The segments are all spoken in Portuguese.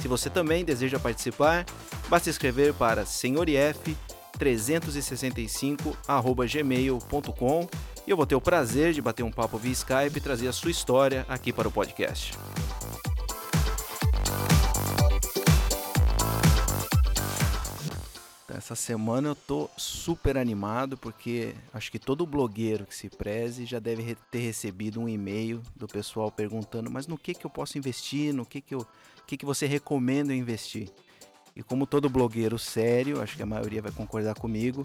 Se você também deseja participar, basta escrever para senhorif365@gmail.com e eu vou ter o prazer de bater um papo via Skype e trazer a sua história aqui para o podcast. Essa semana eu tô super animado porque acho que todo blogueiro que se preze já deve ter recebido um e-mail do pessoal perguntando: mas no que que eu posso investir? No que que eu, que que você recomenda investir? E como todo blogueiro sério, acho que a maioria vai concordar comigo,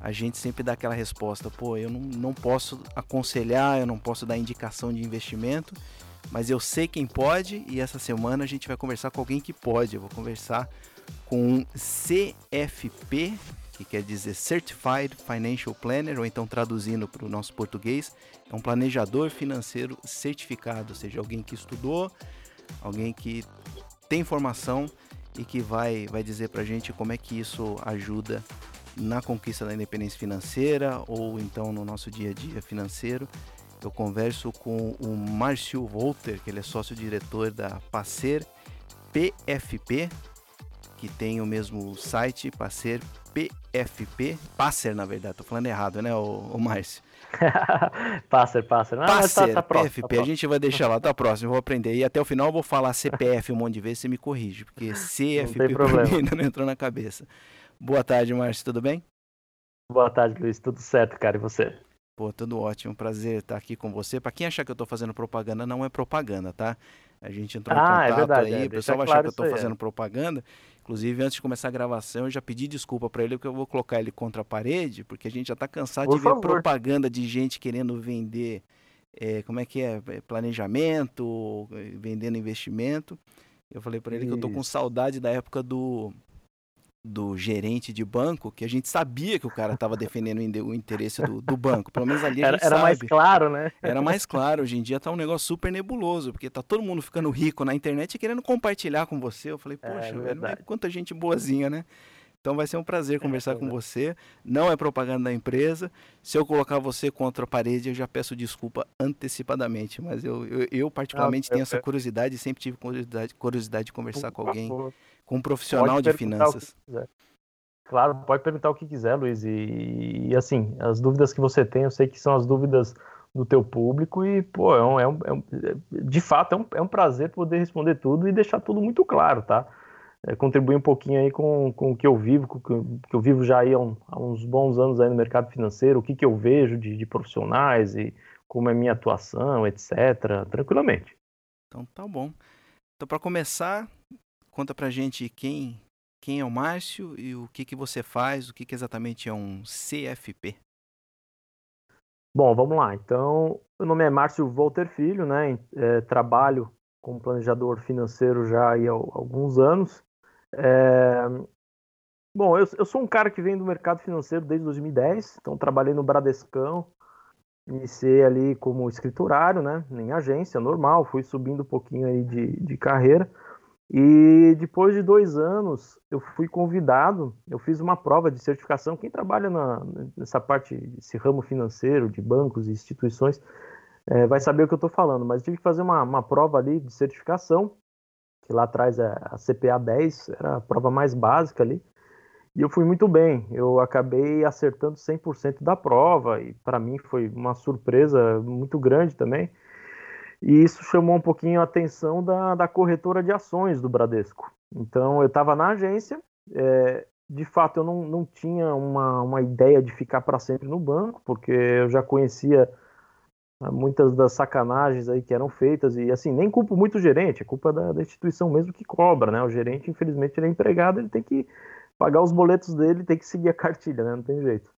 a gente sempre dá aquela resposta: pô, eu não, não posso aconselhar, eu não posso dar indicação de investimento, mas eu sei quem pode e essa semana a gente vai conversar com alguém que pode. Eu vou conversar com um CFP, que quer dizer Certified Financial Planner, ou então traduzindo para o nosso português, é um planejador financeiro certificado, ou seja, alguém que estudou, alguém que tem formação e que vai, vai dizer para a gente como é que isso ajuda na conquista da independência financeira ou então no nosso dia a dia financeiro. Eu converso com o Márcio Volter, que ele é sócio-diretor da Pacer PFP, que tem o mesmo site, Passer PFP, Passer na verdade, tô falando errado, né, o, o Márcio? Passer, Passer. Não, Passer, tá, tá próximo, PFP, tá a gente vai deixar lá, tá próximo, eu vou aprender. E até o final eu vou falar CPF um monte de vezes, você me corrige, porque CFP não ainda não entrou na cabeça. Boa tarde, Márcio, tudo bem? Boa tarde, Luiz, tudo certo, cara, e você? Pô, tudo ótimo, prazer estar aqui com você. Para quem achar que eu tô fazendo propaganda, não é propaganda, tá? A gente entrou ah, em é contato é verdade, aí, é, o pessoal vai claro achar que eu tô fazendo é. propaganda. Inclusive, antes de começar a gravação, eu já pedi desculpa para ele, porque eu vou colocar ele contra a parede, porque a gente já tá cansado Por de favor. ver propaganda de gente querendo vender, é, como é que é, planejamento, vendendo investimento. Eu falei para ele Isso. que eu tô com saudade da época do do gerente de banco que a gente sabia que o cara estava defendendo o interesse do, do, banco. Pelo menos ali a era, gente era sabe. mais claro, né? Era mais claro. Hoje em dia tá um negócio super nebuloso, porque tá todo mundo ficando rico na internet e querendo compartilhar com você. Eu falei, é, poxa, é, velho, quanta gente boazinha, né? Então vai ser um prazer é, conversar é, com você. Não é propaganda da empresa. Se eu colocar você contra a parede, eu já peço desculpa antecipadamente. Mas eu, eu, eu particularmente, ah, tenho essa curiosidade, sempre tive curiosidade, curiosidade de conversar com alguém. Com um profissional de finanças. Claro, pode perguntar o que quiser, Luiz. E, e, assim, as dúvidas que você tem, eu sei que são as dúvidas do teu público e, pô, é um, é um, é um de fato, é um, é um prazer poder responder tudo e deixar tudo muito claro, tá? É, contribuir um pouquinho aí com, com o que eu vivo, com o que eu vivo já aí há, um, há, uns bons anos aí no mercado financeiro, o que, que eu vejo de, de profissionais e como é minha atuação, etc., tranquilamente. Então tá bom. Então, para começar, Conta pra gente quem, quem é o Márcio e o que, que você faz, o que, que exatamente é um CFP. Bom, vamos lá. Então, meu nome é Márcio Walter Filho, né? É, trabalho como planejador financeiro já há alguns anos. É... Bom, eu, eu, sou um cara que vem do mercado financeiro desde 2010, então trabalhei no Bradescão, iniciei ali como escriturário, né? Em agência normal, fui subindo um pouquinho aí de, de carreira. E depois de dois anos, eu fui convidado, eu fiz uma prova de certificação. Quem trabalha na, nessa parte, esse ramo financeiro, de bancos e instituições, é, vai saber o que eu estou falando. Mas tive que fazer uma, uma, prova ali de certificação, que lá atrás é a CPA 10, era a prova mais básica ali. E eu fui muito bem, eu acabei acertando 100% da prova, e para mim foi uma surpresa muito grande também e isso chamou um pouquinho a atenção da, da corretora de ações do Bradesco. Então, eu estava na agência, é, de fato, eu não, não tinha uma, uma ideia de ficar para sempre no banco, porque eu já conhecia muitas das sacanagens aí que eram feitas, e assim, nem culpo muito o gerente, é culpa da, da instituição mesmo que cobra, né? O gerente, infelizmente, ele é empregado, ele tem que pagar os boletos dele, tem que seguir a cartilha, né? Não tem jeito.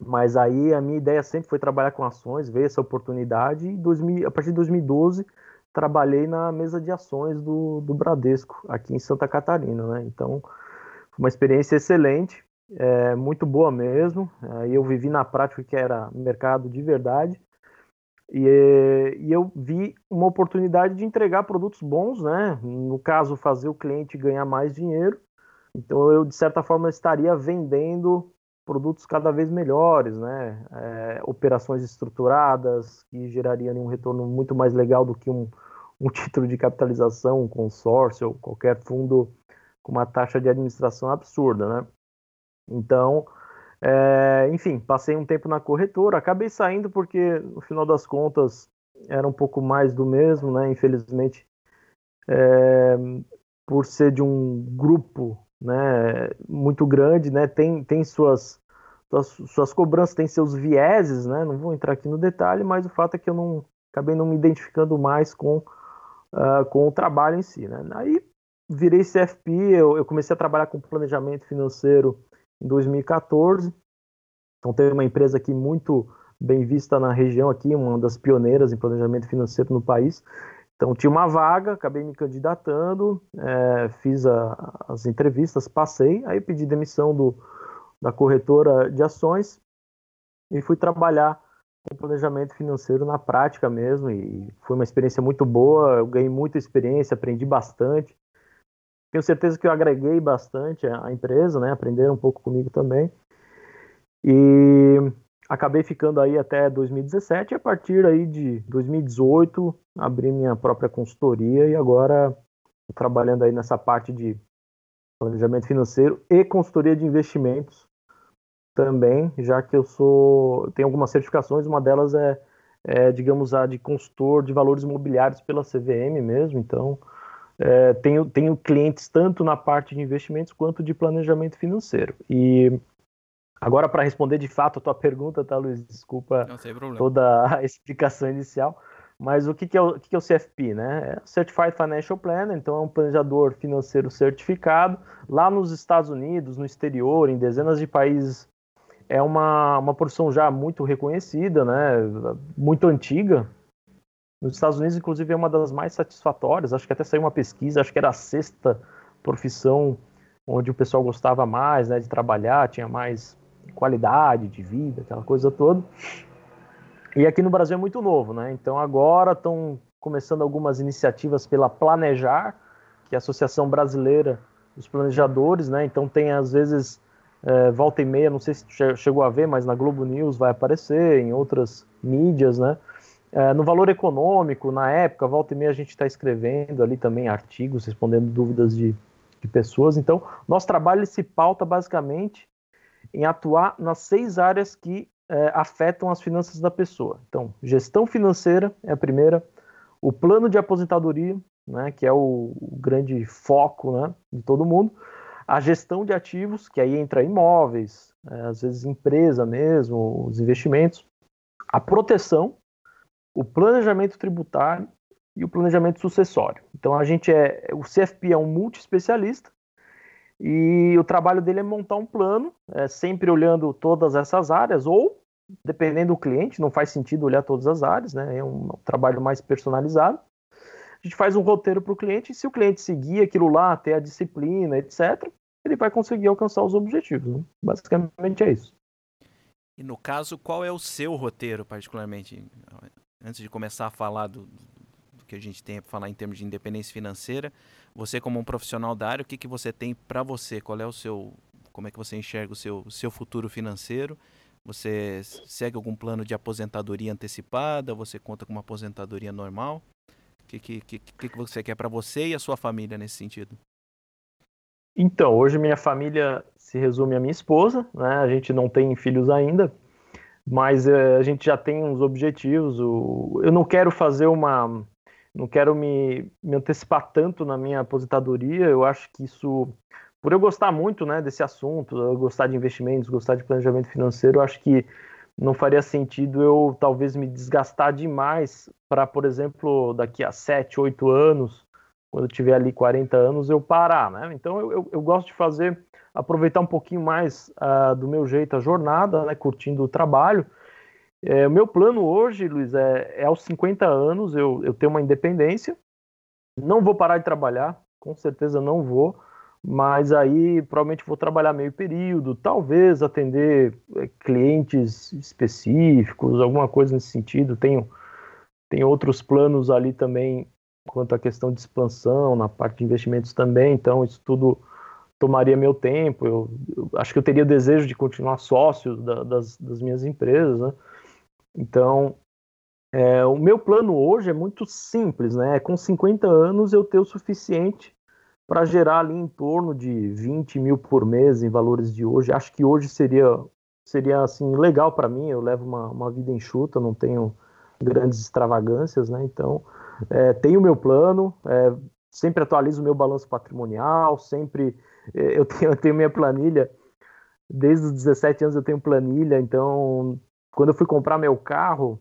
Mas aí a minha ideia sempre foi trabalhar com ações, ver essa oportunidade e 2000, a partir de 2012 trabalhei na mesa de ações do, do Bradesco aqui em Santa Catarina, né? Então uma experiência excelente, é, muito boa mesmo. Aí eu vivi na prática que era mercado de verdade. E, e, eu vi uma oportunidade de entregar produtos bons, né? No caso, fazer o cliente ganhar mais dinheiro. Então, eu, de certa forma, estaria vendendo produtos cada vez melhores, né? É, operações estruturadas que gerariam um retorno muito mais legal do que um, um título de capitalização, um consórcio qualquer fundo com uma taxa de administração absurda, né? Então, é, enfim, passei um tempo na corretora, acabei saindo porque, no final das contas, era um pouco mais do mesmo, né? Infelizmente, é, por ser de um grupo né, muito grande, né? Tem, tem suas, suas, suas cobranças, tem seus vieses, né? Não vou entrar aqui no detalhe, mas o fato é que eu não acabei não me identificando mais com, uh, com o trabalho em si, né? Aí virei CFP, eu, eu comecei a trabalhar com planejamento financeiro em 2014. Então tem uma empresa aqui muito bem vista na região aqui, uma das pioneiras em planejamento financeiro no país. Então tinha uma vaga, acabei me candidatando, é, fiz a, as entrevistas, passei, aí pedi demissão do, da corretora de ações e fui trabalhar com planejamento financeiro na prática mesmo e foi uma experiência muito boa, eu ganhei muita experiência, aprendi bastante. Tenho certeza que eu agreguei bastante à empresa, né? Aprenderam um pouco comigo também. E acabei ficando aí até 2017 e a partir aí de 2018 abri minha própria consultoria e agora trabalhando aí nessa parte de planejamento financeiro e consultoria de investimentos também, já que eu sou tenho algumas certificações, uma delas é, é digamos a de consultor de valores imobiliários pela CVM mesmo, então é, tenho, tenho clientes tanto na parte de investimentos quanto de planejamento financeiro. E agora, para responder de fato a tua pergunta, tá, Luiz? Desculpa toda a explicação inicial. Mas o que, que, é, o, que, que é o CFP, né? É Certified Financial Planner, então é um planejador financeiro certificado. Lá nos Estados Unidos, no exterior, em dezenas de países, é uma, uma profissão já muito reconhecida, né? Muito antiga, nos Estados Unidos, inclusive, é uma das mais satisfatórias. Acho que até saiu uma pesquisa, acho que era a sexta profissão onde o pessoal gostava mais né, de trabalhar, tinha mais qualidade de vida, aquela coisa toda. E aqui no Brasil é muito novo, né? Então agora estão começando algumas iniciativas pela Planejar, que é a Associação Brasileira dos Planejadores, né? Então tem às vezes é, volta e meia, não sei se chegou a ver, mas na Globo News vai aparecer, em outras mídias, né? É, no valor econômico, na época, volta e meia a gente está escrevendo ali também artigos, respondendo dúvidas de, de pessoas. Então, nosso trabalho se pauta basicamente em atuar nas seis áreas que é, afetam as finanças da pessoa. Então, gestão financeira é a primeira, o plano de aposentadoria, né, que é o, o grande foco né, de todo mundo, a gestão de ativos, que aí entra imóveis, é, às vezes empresa mesmo, os investimentos, a proteção, o planejamento tributário e o planejamento sucessório. Então a gente é, o CFP é um multi-especialista e o trabalho dele é montar um plano, é, sempre olhando todas essas áreas ou dependendo do cliente, não faz sentido olhar todas as áreas, né? É um, um trabalho mais personalizado. A gente faz um roteiro para o cliente e se o cliente seguir aquilo lá, ter a disciplina, etc., ele vai conseguir alcançar os objetivos. Né? Basicamente é isso. E no caso, qual é o seu roteiro, particularmente? Antes de começar a falar do, do que a gente tem para falar em termos de independência financeira, você como um profissional da área, o que, que você tem para você? Qual é o seu, como é que você enxerga o seu, o seu futuro financeiro? Você segue algum plano de aposentadoria antecipada? Você conta com uma aposentadoria normal? O que, que, que, que você quer para você e a sua família nesse sentido? Então, hoje minha família se resume à minha esposa, né? A gente não tem filhos ainda, mas é, a gente já tem uns objetivos. O, eu não quero fazer uma. Não quero me, me antecipar tanto na minha aposentadoria. Eu acho que isso. Por eu gostar muito né, desse assunto, eu gostar de investimentos, gostar de planejamento financeiro, eu acho que não faria sentido eu talvez me desgastar demais para, por exemplo, daqui a 7, 8 anos, quando eu tiver ali 40 anos, eu parar. Né? Então eu, eu, eu gosto de fazer aproveitar um pouquinho mais uh, do meu jeito a jornada, né, curtindo o trabalho. É, o meu plano hoje, Luiz, é, é aos 50 anos eu, eu tenho uma independência. Não vou parar de trabalhar, com certeza não vou, mas aí provavelmente vou trabalhar meio período, talvez atender é, clientes específicos, alguma coisa nesse sentido. Tenho, tenho outros planos ali também quanto à questão de expansão, na parte de investimentos também, então isso tudo tomaria meu tempo. Eu, eu acho que eu teria desejo de continuar sócio da, das, das, minhas empresas, né? Então, é, o meu plano hoje é muito simples, né? Com 50 anos eu ter o suficiente para gerar ali em torno de 20 mil por mês em valores de hoje. Acho que hoje seria seria assim legal para mim. Eu levo uma, uma vida enxuta, não tenho grandes extravagâncias, né? Então é, tenho o meu plano, é, sempre atualizo o meu balanço patrimonial, sempre é, eu tenho, eu tenho minha planilha. Desde os 17 anos eu tenho planilha, então quando eu fui comprar meu carro,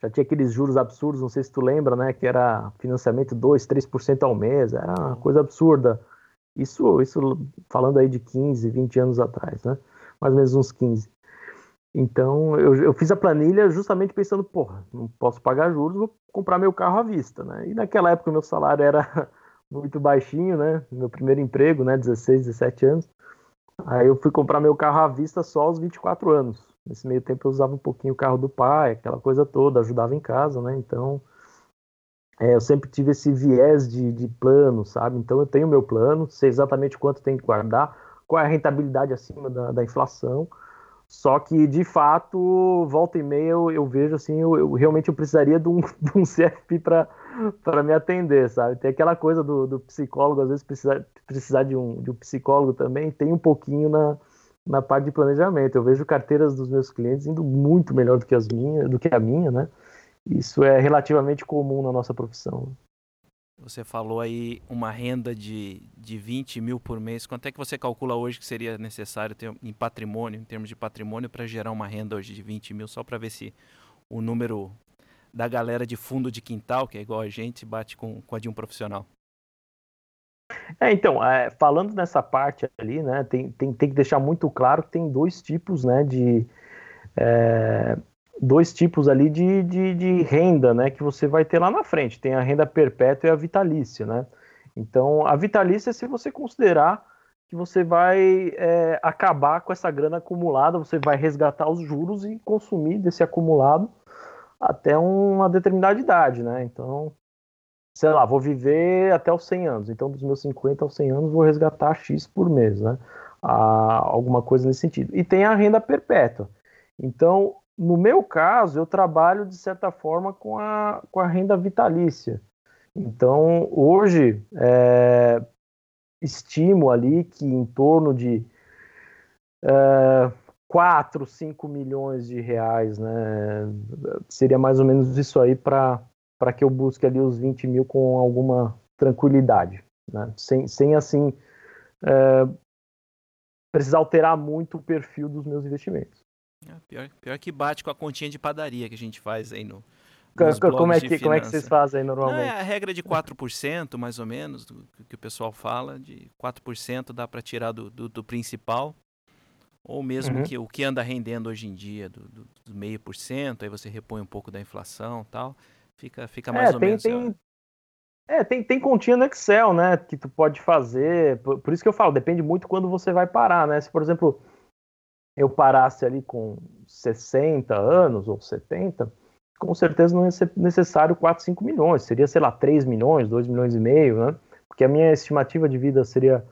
já tinha aqueles juros absurdos, não sei se tu lembra, né? Que era financiamento 2, 3% ao mês, era uma coisa absurda. Isso, isso falando aí de 15, 20 anos atrás, né? Mais ou menos uns 15. Então, eu, eu fiz a planilha justamente pensando, porra, não posso pagar juros, vou comprar meu carro à vista, né? E naquela época meu salário era muito baixinho, né? Meu primeiro emprego, né? 16, 17 anos. Aí eu fui comprar meu carro à vista só aos 24 anos. Nesse meio tempo eu usava um pouquinho o carro do pai, aquela coisa toda, ajudava em casa, né? Então, é, eu sempre tive esse viés de, de plano, sabe? Então eu tenho meu plano, sei exatamente quanto tem que guardar, qual é a rentabilidade acima da, da inflação. Só que, de fato, volta e meia eu, eu vejo assim, eu, eu, realmente eu precisaria de um, de um CFP para me atender, sabe? Tem aquela coisa do, do psicólogo, às vezes precisar, precisar de, um, de um psicólogo também, tem um pouquinho na, na parte de planejamento. Eu vejo carteiras dos meus clientes indo muito melhor do que as minhas, do que a minha, né? Isso é relativamente comum na nossa profissão. Você falou aí uma renda de, de 20 mil por mês. Quanto é que você calcula hoje que seria necessário ter em patrimônio, em termos de patrimônio, para gerar uma renda hoje de 20 mil? Só para ver se o número da galera de fundo de quintal, que é igual a gente, bate com, com a de um profissional. É, então, é, falando nessa parte ali, né, tem, tem, tem que deixar muito claro que tem dois tipos, né, de é, dois tipos ali de, de, de, renda, né, que você vai ter lá na frente. Tem a renda perpétua e a vitalícia, né. Então, a vitalícia, se você considerar que você vai é, acabar com essa grana acumulada, você vai resgatar os juros e consumir desse acumulado até uma determinada idade, né? Então, sei lá, vou viver até os 100 anos. Então, dos meus 50 aos 100 anos, vou resgatar X por mês, né? Ah, alguma coisa nesse sentido. E tem a renda perpétua. Então, no meu caso, eu trabalho de certa forma com a, com a renda vitalícia. Então, hoje, é, estimo ali que em torno de é, 4, 5 milhões de reais, né? Seria mais ou menos isso aí para que eu busque ali os 20 mil com alguma tranquilidade, né? sem, sem assim é, precisar alterar muito o perfil dos meus investimentos. É, pior, pior que bate com a continha de padaria que a gente faz aí no. Como é, que, como é que vocês fazem normalmente? Não, é a regra de 4%, mais ou menos, do que o pessoal fala, de 4% dá para tirar do, do, do, principal, ou mesmo uhum. que o que anda rendendo hoje em dia, do, do, do meio por cento, aí você repõe um pouco da inflação tal. Fica, fica mais é, ou tem, menos. Tem, é, tem, tem continha no Excel, né? Que tu pode fazer. Por, por, isso que eu falo, depende muito quando você vai parar, né? Se, por exemplo, eu parasse ali com 60 anos ou 70, com certeza não ia ser necessário 4, 5 milhões. Seria, sei lá, 3 milhões, 2 milhões e meio, né? Porque a minha estimativa de vida seria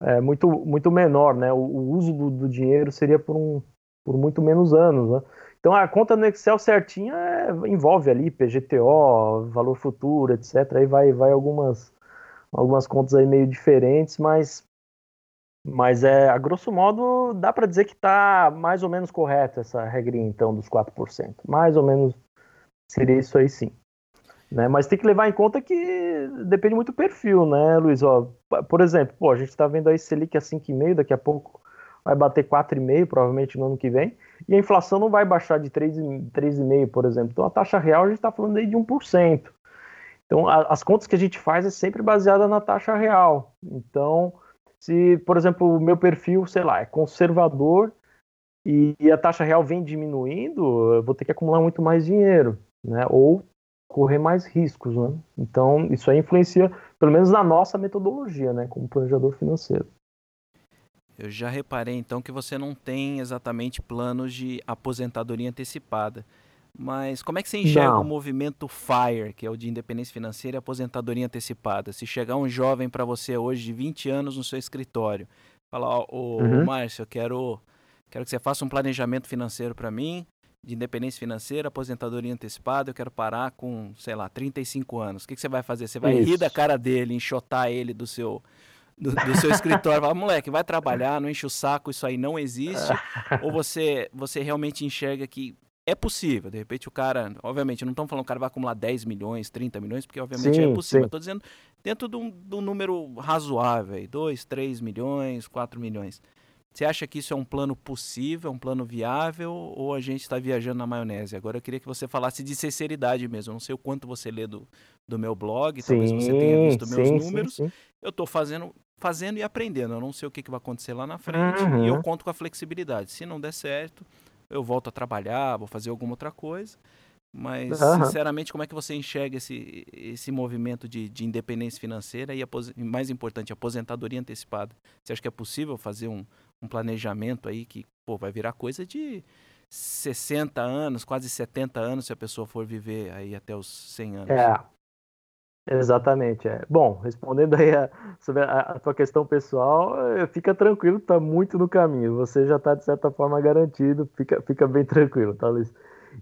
é, muito, muito menor, né? O, o uso do, do, dinheiro seria por, um, por muito menos anos, né? Então a conta no Excel certinha é, envolve ali PGTO, valor futuro, etc. Aí vai, vai algumas, algumas contas aí meio diferentes, mas, mas é, a grosso modo dá para dizer que está mais ou menos correta essa regrinha então dos 4%. Mais ou menos seria isso aí sim. Né? Mas tem que levar em conta que depende muito do perfil, né, Luiz? Ó, por exemplo, pô, a gente está vendo aí Selic a 5,5, daqui a pouco vai bater 4,5, provavelmente no ano que vem e a inflação não vai baixar de 3,5%, por exemplo. Então a taxa real a gente está falando aí de 1%. Então a, as contas que a gente faz é sempre baseada na taxa real. Então, se, por exemplo, o meu perfil, sei lá, é conservador e, e a taxa real vem diminuindo, eu vou ter que acumular muito mais dinheiro, né? Ou correr mais riscos, né? Então, isso aí influencia, pelo menos na nossa metodologia, né, como planejador financeiro. Eu já reparei então que você não tem exatamente planos de aposentadoria antecipada. Mas como é que você enxerga não. o movimento FIRE, que é o de independência financeira e aposentadoria antecipada? Se chegar um jovem para você hoje de 20 anos no seu escritório, falar, ó, oh, uhum. Márcio, eu quero, quero que você faça um planejamento financeiro para mim, de independência financeira, aposentadoria antecipada, eu quero parar com, sei lá, 35 anos. O que, que você vai fazer? Você vai Isso. rir da cara dele, enxotar ele do seu, do, do seu escritório, falar, moleque, vai trabalhar, não enche o saco, isso aí não existe. Ou você, você realmente enxerga que é possível, de repente o cara, obviamente, não estamos falando que o cara vai acumular 10 milhões, 30 milhões, porque obviamente é sim, é possível. Estou dizendo dentro de um, de um número razoável, 2, 3 milhões, 4 milhões. Você acha que isso é um plano possível, um plano viável, ou a gente está viajando na maionese? Agora eu queria que você falasse de sinceridade mesmo. Eu não sei o quanto você lê do, do meu blog, sim, talvez você tenha visto sim, meus números. Eu estou fazendo, fazendo e aprendendo. Eu não sei o que, que vai acontecer lá na frente uhum. e eu conto com a flexibilidade. Se não der certo, eu volto a trabalhar, vou fazer alguma outra coisa. Mas, uhum. sinceramente, como é que você enxerga esse, esse movimento de, de independência financeira e, mais importante, aposentadoria antecipada? Você acha que é possível fazer um, um planejamento aí que pô, vai virar coisa de 60 anos, quase 70 anos, se a pessoa for viver aí até os 100 anos? É, exatamente. É. Bom, respondendo aí a, sobre a, a tua questão pessoal, eh, fica tranquilo, tá muito no caminho. Você já está de certa forma garantido, fica, fica bem tranquilo, tá, Luiz?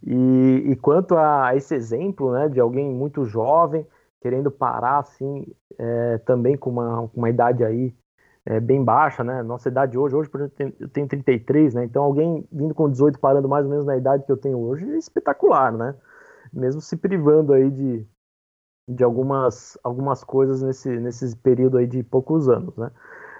E, e quanto a esse exemplo, né, de alguém muito jovem querendo parar assim, é, também com uma, uma idade aí é, bem baixa, né? Nossa idade hoje, hoje por exemplo, eu tenho 33, né? Então alguém vindo com 18 parando mais ou menos na idade que eu tenho hoje é espetacular, né? Mesmo se privando aí de, de algumas, algumas coisas nesse, nesse período aí de poucos anos, né?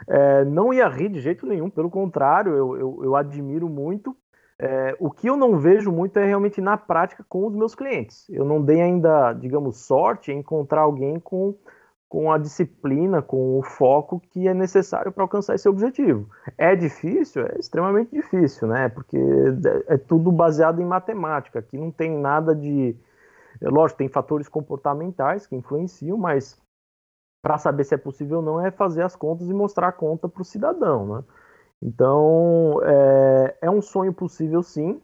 É, não ia rir de jeito nenhum, pelo contrário, eu, eu, eu admiro muito é, o que eu não vejo muito é realmente na prática com os meus clientes. Eu não dei ainda, digamos, sorte em encontrar alguém com, com a disciplina, com o foco que é necessário para alcançar esse objetivo. É difícil? É extremamente difícil, né? Porque é, é tudo baseado em matemática. Aqui não tem nada de. É, lógico, tem fatores comportamentais que influenciam, mas para saber se é possível ou não é fazer as contas e mostrar a conta para o cidadão, né? Então, é, é um sonho possível sim.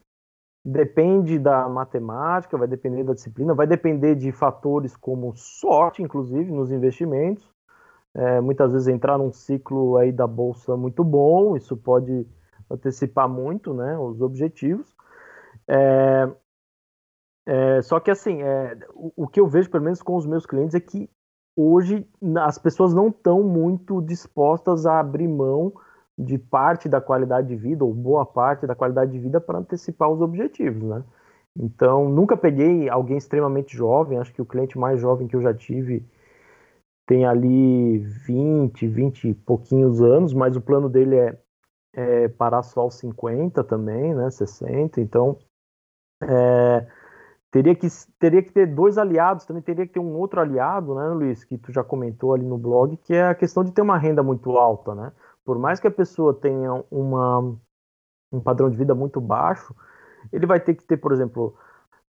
Depende da matemática, vai depender da disciplina, vai depender de fatores como sorte, inclusive, nos investimentos. É, muitas vezes entrar num ciclo aí da bolsa muito bom, isso pode antecipar muito né, os objetivos. É, é, só que assim, é, o, o, que eu vejo, pelo menos com os meus clientes, é que hoje as pessoas não estão muito dispostas a abrir mão de parte da qualidade de vida, ou boa parte da qualidade de vida, para antecipar os objetivos, né? Então, nunca peguei alguém extremamente jovem, acho que o cliente mais jovem que eu já tive tem ali 20, 20 e pouquinhos anos, mas o plano dele é, é parar só aos 50 também, né, 60, então é, teria, que, teria que ter dois aliados, também teria que ter um outro aliado, né, Luiz, que tu já comentou ali no blog, que é a questão de ter uma renda muito alta, né, por mais que a pessoa tenha uma, um padrão de vida muito baixo, ele vai ter que ter, por exemplo,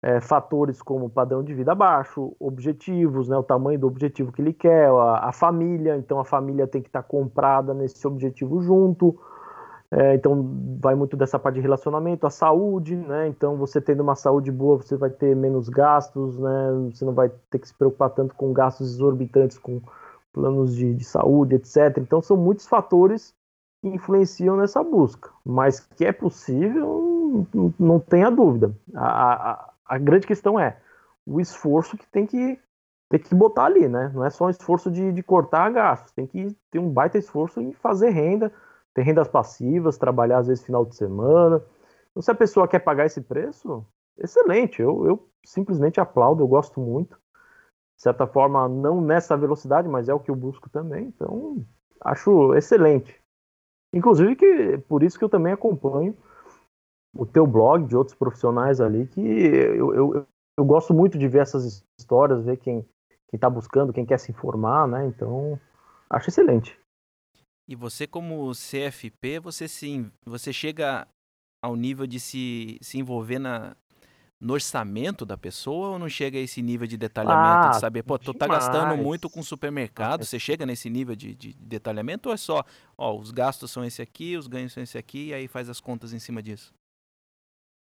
é, fatores como padrão de vida baixo, objetivos, né, o tamanho do objetivo que ele quer, a, a família, então a família tem que estar comprada nesse objetivo junto. É, então vai muito dessa parte de relacionamento, a saúde, né? Então você tendo uma saúde boa, você vai ter menos gastos, né? Você não vai ter que se preocupar tanto com gastos exorbitantes com planos de, de saúde, etc. Então são muitos fatores que influenciam nessa busca. Mas que é possível, não, tenha dúvida. A, a, a, grande questão é o esforço que tem que, tem que botar ali, né? Não é só um esforço de, de cortar gastos, tem que ter um baita esforço em fazer renda, ter rendas passivas, trabalhar às vezes final de semana. Então, se a pessoa quer pagar esse preço, excelente. Eu, eu simplesmente aplaudo, eu gosto muito de certa forma, não nessa velocidade, mas é o que eu busco também. Então, acho excelente. Inclusive, que por isso que eu também acompanho o teu blog de outros profissionais ali, que eu, eu, eu gosto muito de ver essas histórias, ver quem está buscando, quem quer se informar, né? Então, acho excelente. E você, como CFP, você sim, você chega ao nível de se, se envolver na, no orçamento da pessoa ou não chega a esse nível de detalhamento ah, de saber, pô, tu tá gastando muito com supermercado, você chega nesse nível de, de, detalhamento ou é só, ó, os gastos são esse aqui, os ganhos são esse aqui e aí faz as contas em cima disso?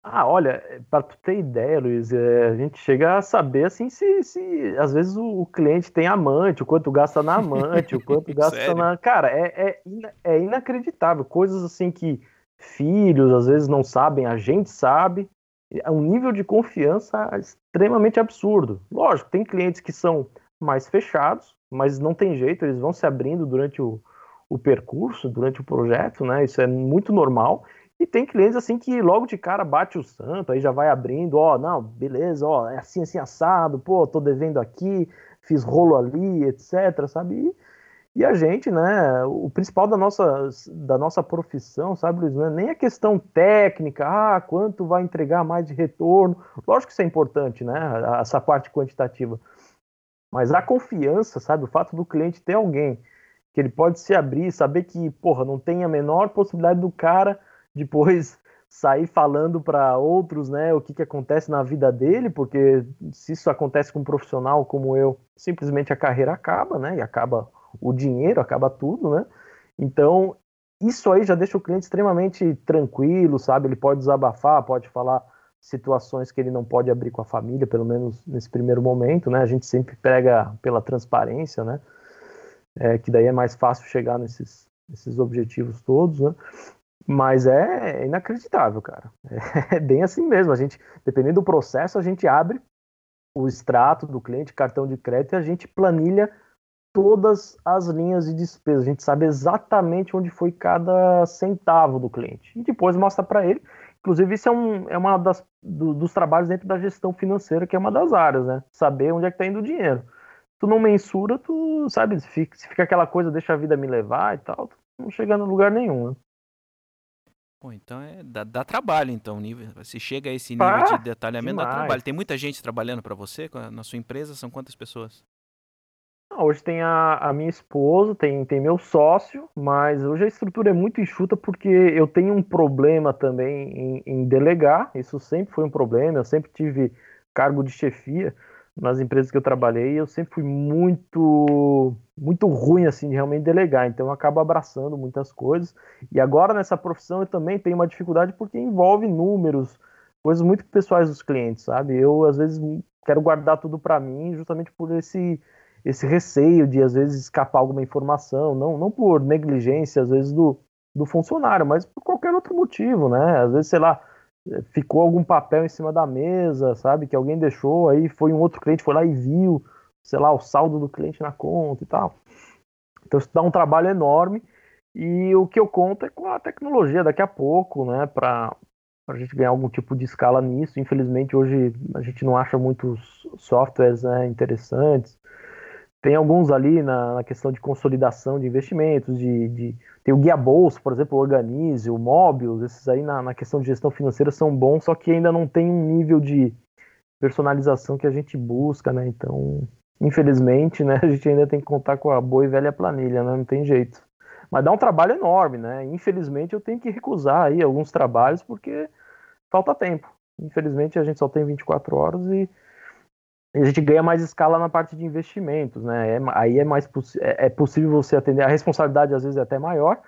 Ah, olha, para tu ter ideia, Luiz, é, a gente chega a saber assim se, se às vezes o, o cliente tem amante, o quanto gasta na amante, o quanto gasta na. Cara, é, é, é inacreditável. Coisas assim que filhos às vezes não sabem, a gente sabe. É um nível de confiança extremamente absurdo. Lógico, tem clientes que são mais fechados, mas não tem jeito, eles vão se abrindo durante o, o percurso, durante o projeto, né? Isso é muito normal. E tem clientes assim que logo de cara bate o santo, aí já vai abrindo, ó, não, beleza, ó, é assim, assim, assado, pô, tô devendo aqui, fiz rolo ali, etc, sabe? E, e a gente, né, o principal da nossa, da nossa profissão, sabe, Luiz, não é nem a questão técnica, ah, quanto vai entregar mais de retorno, lógico que isso é importante, né, essa parte quantitativa, mas a confiança, sabe, o fato do cliente ter alguém que ele pode se abrir, saber que, porra, não tem a menor possibilidade do cara depois sair falando para outros, né, o que, que acontece na vida dele, porque se isso acontece com um profissional como eu, simplesmente a carreira acaba, né, e acaba o dinheiro, acaba tudo, né. Então isso aí já deixa o cliente extremamente tranquilo, sabe? Ele pode desabafar, pode falar situações que ele não pode abrir com a família, pelo menos nesse primeiro momento, né? A gente sempre prega pela transparência, né? É, que daí é mais fácil chegar nesses, nesses objetivos todos, né? Mas é inacreditável, cara. É bem assim mesmo. A gente, dependendo do processo, a gente abre o extrato do cliente, cartão de crédito, e a gente planilha todas as linhas de despesa. A gente sabe exatamente onde foi cada centavo do cliente. E depois mostra para ele. Inclusive, isso é, um, é uma das, do, dos trabalhos dentro da gestão financeira, que é uma das áreas, né? Saber onde é que está indo o dinheiro. Tu não mensura, tu sabe, se fica, se fica aquela coisa, deixa a vida me levar e tal, tu não chega a lugar nenhum, né? Pô, então é, dá, dá, trabalho, então. Nível, se chega a esse nível ah, de detalhamento, demais. dá trabalho. Tem muita gente trabalhando para você na sua empresa? São quantas pessoas? Hoje tem a, a, minha esposa, tem, tem meu sócio, mas hoje a estrutura é muito enxuta porque eu tenho um problema também em, em delegar. Isso sempre foi um problema. Eu sempre tive cargo de chefia nas empresas que eu trabalhei, eu sempre fui muito muito ruim assim de realmente delegar, então eu acabo abraçando muitas coisas. E agora nessa profissão eu também tenho uma dificuldade porque envolve números, coisas muito pessoais dos clientes, sabe? Eu às vezes quero guardar tudo para mim, justamente por esse esse receio de às vezes escapar alguma informação, não não por negligência às vezes do do funcionário, mas por qualquer outro motivo, né? Às vezes, sei lá, ficou algum papel em cima da mesa, sabe? Que alguém deixou, aí foi um outro cliente, foi lá e viu, sei lá, o saldo do cliente na conta e tal. Então isso dá um trabalho enorme. E o que eu conto é com a tecnologia daqui a pouco, né? Para a gente ganhar algum tipo de escala nisso. Infelizmente, hoje a gente não acha muitos softwares né, interessantes. Tem alguns ali na, na, questão de consolidação de investimentos, de, de tem o Guia Bolsa, por exemplo, o Organize, o Mobius, esses aí na, na, questão de gestão financeira são bons, só que ainda não tem um nível de personalização que a gente busca, né? Então, infelizmente, né, a gente ainda tem que contar com a boa e velha planilha, né? Não tem jeito. Mas dá um trabalho enorme, né? Infelizmente eu tenho que recusar aí alguns trabalhos porque falta tempo. Infelizmente a gente só tem 24 horas e a gente ganha mais escala na parte de investimentos, né? É, aí é mais é, é, possível você atender, a responsabilidade às vezes é até maior,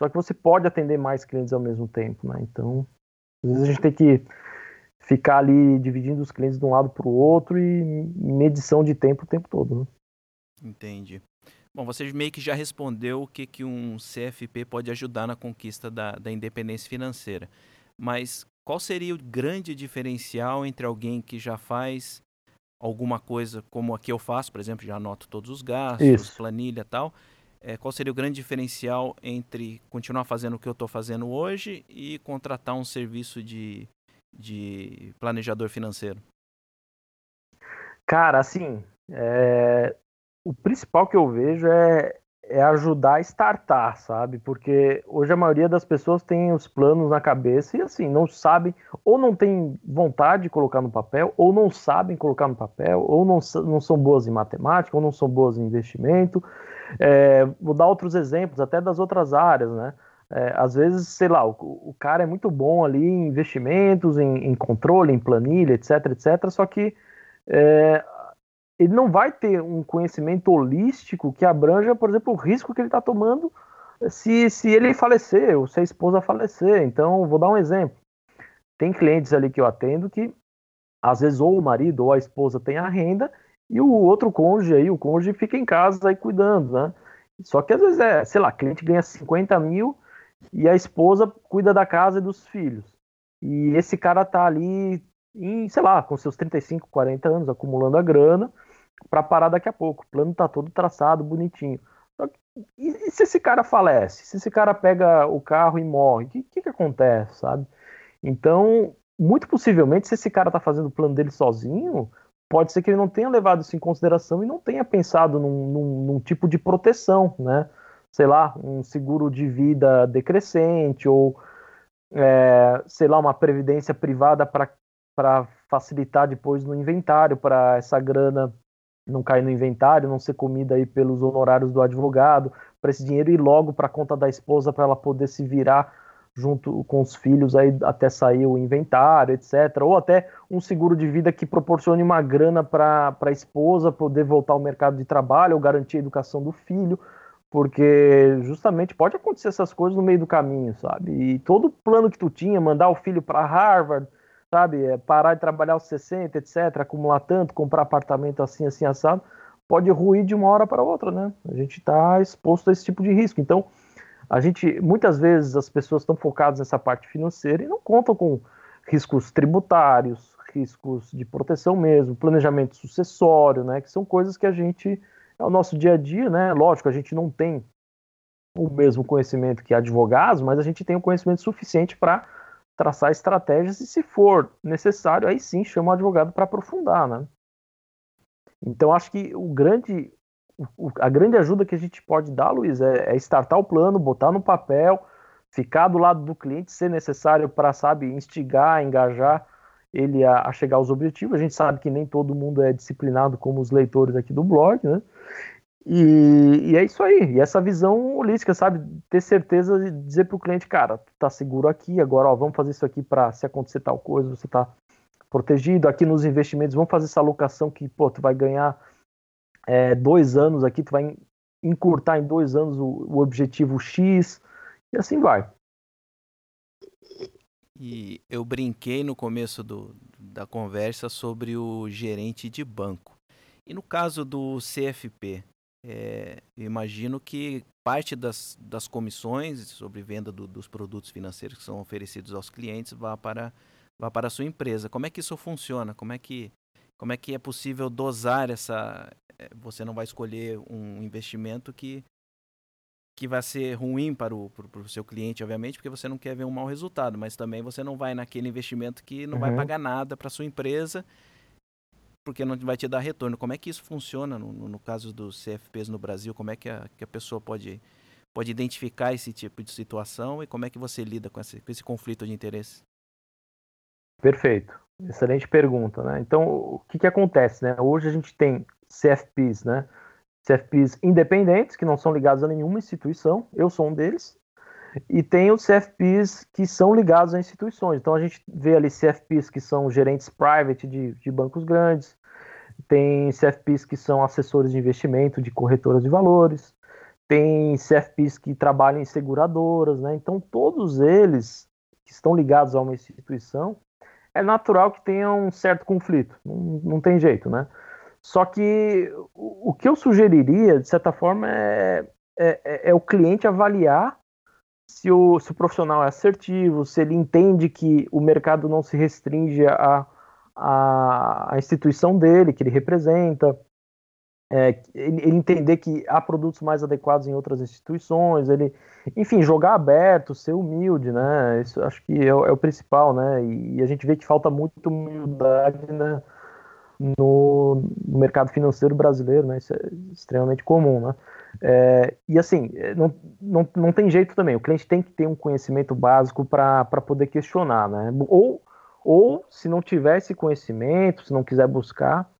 só que você pode atender mais clientes ao mesmo tempo, né? Então, às vezes a gente tem que ficar ali dividindo os clientes de um lado para o outro e medição de tempo o tempo todo. Né? Entendi. Bom, você meio que já respondeu o que, que um CFP pode ajudar na conquista da, da independência financeira. Mas qual seria o grande diferencial entre alguém que já faz alguma coisa como aqui eu faço, por exemplo, já anoto todos os gastos, Isso. planilha e tal. É, qual seria o grande diferencial entre continuar fazendo o que eu estou fazendo hoje e contratar um serviço de, de planejador financeiro? Cara, assim, é... o principal que eu vejo é é ajudar a startar, sabe? Porque hoje a maioria das pessoas tem os planos na cabeça e assim, não sabem, ou não tem vontade de colocar no papel, ou não sabem colocar no papel, ou não, não são boas em matemática, ou não são boas em investimento. É, vou dar outros exemplos, até das outras áreas, né? É, às vezes, sei lá, o, o, cara é muito bom ali em investimentos, em, em controle, em planilha, etc, etc, só que é, ele não vai ter um conhecimento holístico que abranja, por exemplo, o risco que ele está tomando se, se ele falecer ou se a esposa falecer. Então, vou dar um exemplo. Tem clientes ali que eu atendo que, às vezes, ou o marido ou a esposa tem a renda e o outro cônjuge aí, o cônjuge fica em casa aí cuidando, né? Só que às vezes é, sei lá, cliente ganha 50 mil e a esposa cuida da casa e dos filhos. E esse cara tá ali, em, sei lá, com seus 35, 40 anos, acumulando a grana para parar daqui a pouco. O plano tá todo traçado, bonitinho. E, e, se esse cara falece? Se esse cara pega o carro e morre? O que, que, que acontece, sabe? Então, muito possivelmente, se esse cara tá fazendo o plano dele sozinho, pode ser que ele não tenha levado isso em consideração e não tenha pensado num, num, num tipo de proteção, né? Sei lá, um seguro de vida decrescente ou, é, sei lá, uma previdência privada para facilitar depois no inventário, para essa grana não cair no inventário, não ser comida aí pelos honorários do advogado, para esse dinheiro ir logo para a conta da esposa para ela poder se virar junto com os filhos aí até sair o inventário, etc. Ou até um seguro de vida que proporcione uma grana para a esposa poder voltar ao mercado de trabalho ou garantir a educação do filho, porque justamente pode acontecer essas coisas no meio do caminho, sabe? E todo plano que tu tinha, mandar o filho para Harvard, sabe, é parar de trabalhar aos 60, etc., acumular tanto, comprar apartamento assim, assim, assado, pode ruir de uma hora para outra, né? A gente está exposto a esse tipo de risco. Então, a gente, muitas vezes as pessoas estão focadas nessa parte financeira e não contam com riscos tributários, riscos de proteção mesmo, planejamento sucessório, né, que são coisas que a gente é o nosso dia a dia, né? Lógico, a gente não tem o mesmo conhecimento que advogados, mas a gente tem o conhecimento suficiente para traçar estratégias e, se for necessário, aí sim chama o advogado para aprofundar, né? Então acho que o grande a grande ajuda que a gente pode dar, Luiz, é, é startar o plano, botar no papel, ficar do lado do cliente, se necessário para, sabe, instigar, engajar ele a, a, chegar aos objetivos. A gente sabe que nem todo mundo é disciplinado como os leitores aqui do blog, né? E, e é isso aí. E essa visão holística, sabe? Ter certeza de dizer para o cliente, cara, tu tá seguro aqui, agora ó, vamos fazer isso aqui para se acontecer tal coisa, você tá protegido. Aqui nos investimentos, vamos fazer essa alocação que, pô, tu vai ganhar é, dois anos aqui, tu vai encurtar em dois anos o, o objetivo X, e assim vai. E eu brinquei no começo do, da conversa sobre o gerente de banco. E no caso do CFP, é, eu imagino que parte das, das comissões sobre venda do, dos produtos financeiros que são oferecidos aos clientes vá para, vá para a sua empresa. Como é que isso funciona? Como é que, como é que é possível dosar essa, é, você não vai escolher um investimento que, que vai ser ruim para o, para o seu cliente, obviamente, porque você não quer ver um mau resultado, mas também você não vai naquele investimento que não uhum. vai pagar nada para a sua empresa, porque não vai te dar retorno. Como é que isso funciona no, no caso dos CFPs no Brasil? Como é que a, que a pessoa pode, pode identificar esse tipo de situação e como é que você lida com esse, com esse conflito de interesse? Perfeito. Excelente pergunta, né? Então, o que, que acontece, né? Hoje a gente tem CFPs, né? CFPs independentes, que não são ligados a nenhuma instituição, eu sou um deles, e tem os CFPs que são ligados a instituições. Então a gente vê ali CFPs que são gerentes private de, de bancos grandes, tem CFPs que são assessores de investimento de corretoras de valores, tem CFPs que trabalham em seguradoras, né? Então todos eles que estão ligados a uma instituição, é natural que tenha um certo conflito, não, não tem jeito, né? Só que o, o que eu sugeriria, de certa forma, é, é, é, o cliente avaliar se o, se o, profissional é assertivo, se ele entende que o mercado não se restringe à a, a, instituição dele, que ele representa, é, ele, ele, entender que há produtos mais adequados em outras instituições, ele, enfim, jogar aberto, ser humilde, né? Isso acho que é, é o principal, né? E, e, a gente vê que falta muito humildade, né? no, no, mercado financeiro brasileiro, né? Isso é extremamente comum, né? É, e assim, é, não, não, não tem jeito também. O cliente tem que ter um conhecimento básico para poder questionar, né? Ou, ou se não tiver esse conhecimento, se não quiser buscar,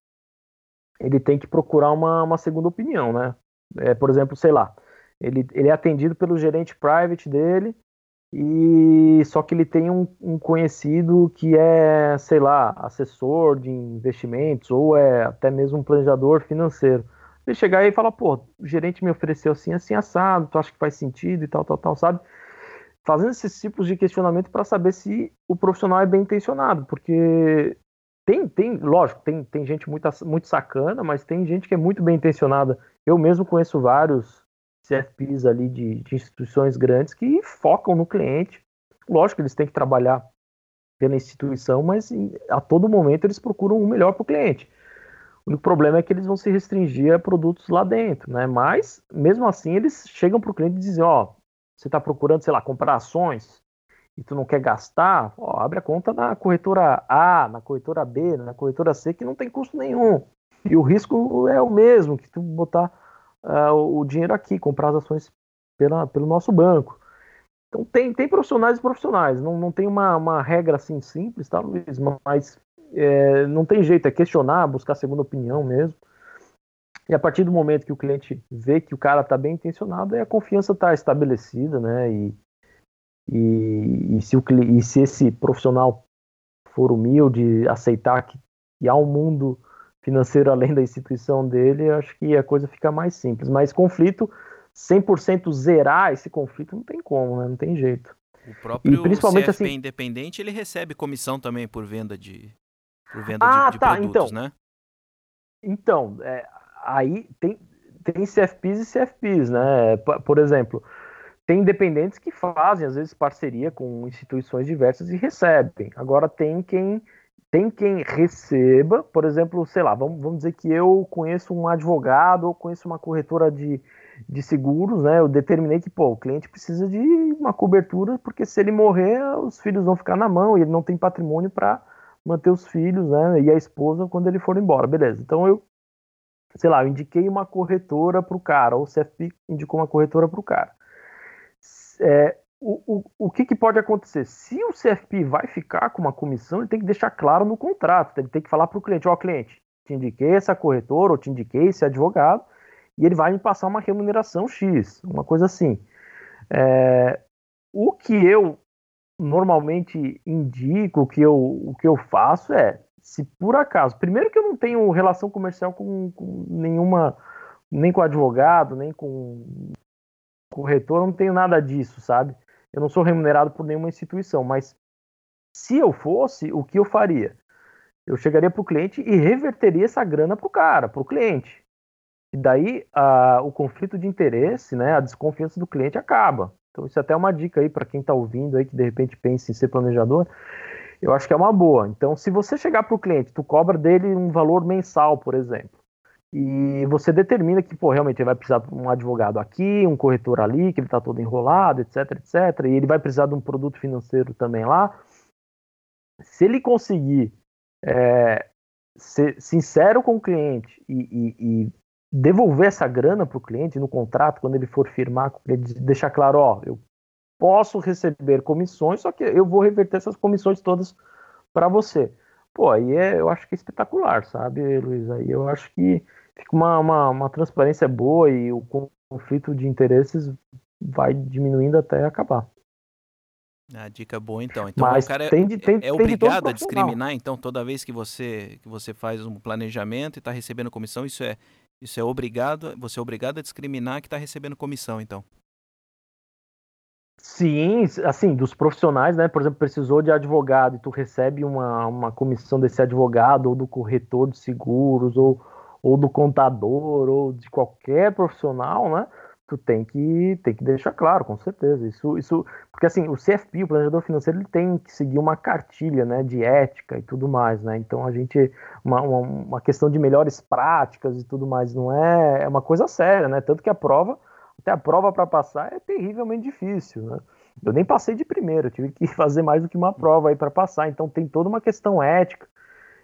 ele tem que procurar uma, uma segunda opinião, né? É, por exemplo, sei lá, Ele, ele é atendido pelo gerente private dele, e só que ele tem um, um, conhecido que é, sei lá, assessor de investimentos ou é até mesmo um planejador financeiro. Ele chegar aí e falar, pô, o gerente me ofereceu assim, assim, assado, tu acha que faz sentido e tal, tal, tal, sabe? Fazendo esses tipos de questionamento para saber se o profissional é bem intencionado, porque tem, tem, lógico, tem, tem gente muito, muito sacana, mas tem gente que é muito bem intencionada. Eu mesmo conheço vários CFPs ali de, de instituições grandes que focam no cliente. Lógico eles têm que trabalhar pela instituição, mas a todo momento eles procuram o melhor para o cliente. O problema é que eles vão se restringir a produtos lá dentro, né? Mas, mesmo assim, eles chegam para o cliente e dizem, ó, você está procurando, sei lá, comprar ações e tu não quer gastar, ó, abre a conta na corretora A, na corretora B, na corretora C, que não tem custo nenhum. E o risco é o mesmo, que tu botar uh, o dinheiro aqui, comprar as ações pela, pelo nosso banco. Então tem, tem profissionais e profissionais, não, não tem uma, uma regra assim simples, tá, Luiz? Mas é, não tem jeito, é questionar, buscar segunda opinião mesmo. E a partir do momento que o cliente vê que o cara está bem intencionado, a confiança está estabelecida, né? E, e, e, se o, e se esse profissional for humilde, aceitar que, que há um mundo financeiro além da instituição dele, acho que a coisa fica mais simples. Mas conflito, 100% zerar esse conflito não tem como, né? Não tem jeito. O próprio e principalmente CFP assim, independente, ele recebe comissão também por venda de, por venda ah, de, de tá, produtos, então, né? Então, é, aí tem, tem CFPs e CFPs, né? Por exemplo, tem independentes que fazem, às vezes, parceria com instituições diversas e recebem. Agora tem quem tem quem receba, por exemplo, sei lá, vamos, vamos dizer que eu conheço um advogado ou conheço uma corretora de, de seguros, né? Eu determinei que, pô, o cliente precisa de uma cobertura, porque se ele morrer, os filhos vão ficar na mão e ele não tem patrimônio para manter os filhos, né? E a esposa quando ele for embora, beleza. Então eu, sei lá, eu indiquei uma corretora para o cara, ou o CFP indicou uma corretora para o cara. É, o, o, o que, que, pode acontecer? Se o CFP vai ficar com uma comissão, ele tem que deixar claro no contrato. Ele tem que falar para o cliente: Ó, oh, cliente, te indiquei essa corretora ou te indiquei esse advogado e ele vai me passar uma remuneração X, uma coisa assim. É, o que eu normalmente indico, o que eu, o que eu faço é, se por acaso, primeiro que eu não tenho relação comercial com, com nenhuma, nem com advogado, nem com corretor, não tenho nada disso, sabe? Eu não sou remunerado por nenhuma instituição, mas se eu fosse, o que eu faria? Eu chegaria para o cliente e reverteria essa grana para o cara, para o cliente. E daí a, o conflito de interesse, né, a desconfiança do cliente acaba. Então isso é até uma dica aí para quem está ouvindo aí que de repente pensa em ser planejador. Eu acho que é uma boa. Então, se você chegar para o cliente, tu cobra dele um valor mensal, por exemplo e você determina que, pô, realmente ele vai precisar de um advogado aqui, um corretor ali, que ele está todo enrolado, etc, etc, e ele vai precisar de um produto financeiro também lá. Se ele conseguir é, ser sincero com o cliente e, e, e devolver essa grana para o cliente no contrato, quando ele for firmar, deixar claro, ó, eu posso receber comissões, só que eu vou reverter essas comissões todas para você. Pô, aí é, eu acho que é espetacular, sabe, Luiz? Aí eu acho que fica uma, uma, uma transparência boa e o conflito de interesses vai diminuindo até acabar. A dica boa então. Então Mas o cara tem de, tem, é, é obrigado a discriminar, então, toda vez que você que você faz um planejamento e está recebendo comissão, isso é isso é obrigado, você é obrigado a discriminar que está recebendo comissão, então. Sim, assim, dos profissionais, né? Por exemplo, precisou de advogado e tu recebe uma, uma comissão desse advogado ou do corretor de seguros ou ou do contador, ou de qualquer profissional, né? Tu tem que, tem que deixar claro, com certeza. Isso, isso, porque assim, o CFP, o planejador financeiro, ele tem que seguir uma cartilha, né, de ética e tudo mais, né? Então a gente, uma, uma, uma questão de melhores práticas e tudo mais, não é, é uma coisa séria, né? Tanto que a prova, até a prova para passar é terrivelmente difícil, né? Eu nem passei de primeiro, tive que fazer mais do que uma prova aí para passar. Então tem toda uma questão ética.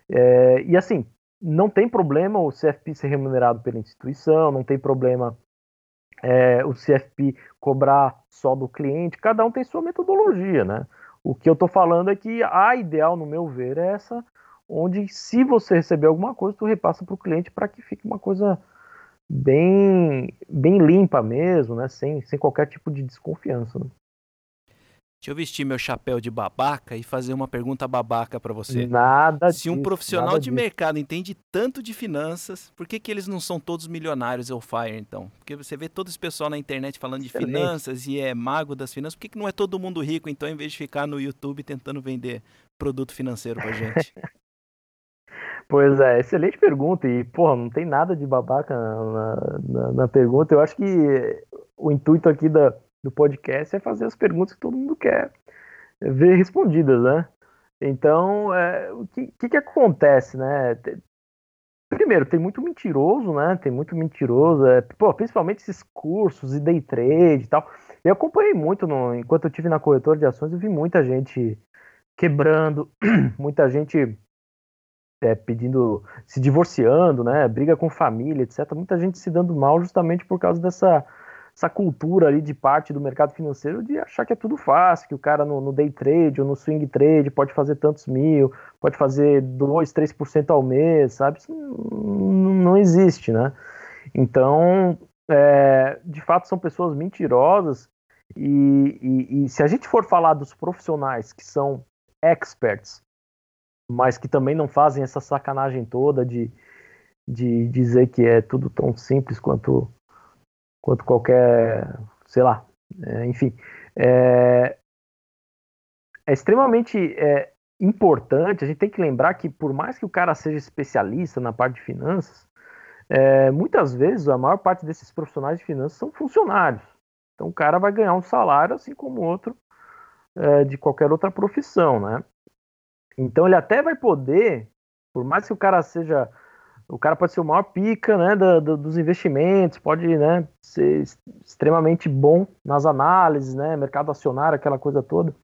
É, e assim, não tem problema o CFP ser remunerado pela instituição, não tem problema é, o CFP cobrar só do cliente, cada um tem sua metodologia, né? O que eu estou falando é que a ideal, no meu ver, é essa, onde se você receber alguma coisa, tu repassa para o cliente para que fique uma coisa bem, bem limpa mesmo, né? Sem, sem qualquer tipo de desconfiança. Né? Deixa eu vestir meu chapéu de babaca e fazer uma pergunta babaca para você. Nada Se um disso, profissional de disso. mercado entende tanto de finanças, por que, que eles não são todos milionários ou fire, então? Porque você vê todo esse pessoal na internet falando de Excelente. finanças e é mago das finanças. Por que, que não é todo mundo rico, então, em vez de ficar no YouTube tentando vender produto financeiro pra gente? Pois é, excelente pergunta. E, porra, não tem nada de babaca na, na, na pergunta. Eu acho que o intuito aqui da, do podcast é fazer as perguntas que todo mundo quer ver respondidas, né? Então, é, o que, que, que acontece, né? Primeiro, tem muito mentiroso, né? Tem muito mentiroso, é, pô, principalmente esses cursos e day trade e tal. Eu acompanhei muito, no, enquanto eu tive na corretora de ações, eu vi muita gente quebrando, muita gente é, pedindo, se divorciando, né? Briga com família, etc. Muita gente se dando mal justamente por causa dessa essa cultura ali de parte do mercado financeiro de achar que é tudo fácil, que o cara no, no day trade ou no swing trade pode fazer tantos mil, pode fazer 2, 3% ao mês, sabe? Isso não, existe, né? Então, é, de fato, são pessoas mentirosas e, e, e se a gente for falar dos profissionais que são experts, mas que também não fazem essa sacanagem toda de, de dizer que é tudo tão simples quanto quanto qualquer, sei lá, é, enfim, é, é extremamente é, importante. A gente tem que lembrar que por mais que o cara seja especialista na parte de finanças, é, muitas vezes a maior parte desses profissionais de finanças são funcionários. Então o cara vai ganhar um salário assim como outro é, de qualquer outra profissão, né? Então ele até vai poder, por mais que o cara seja o cara pode ser o maior pica né, do, do, dos investimentos, pode né, ser extremamente bom nas análises, né, mercado acionário, aquela coisa toda.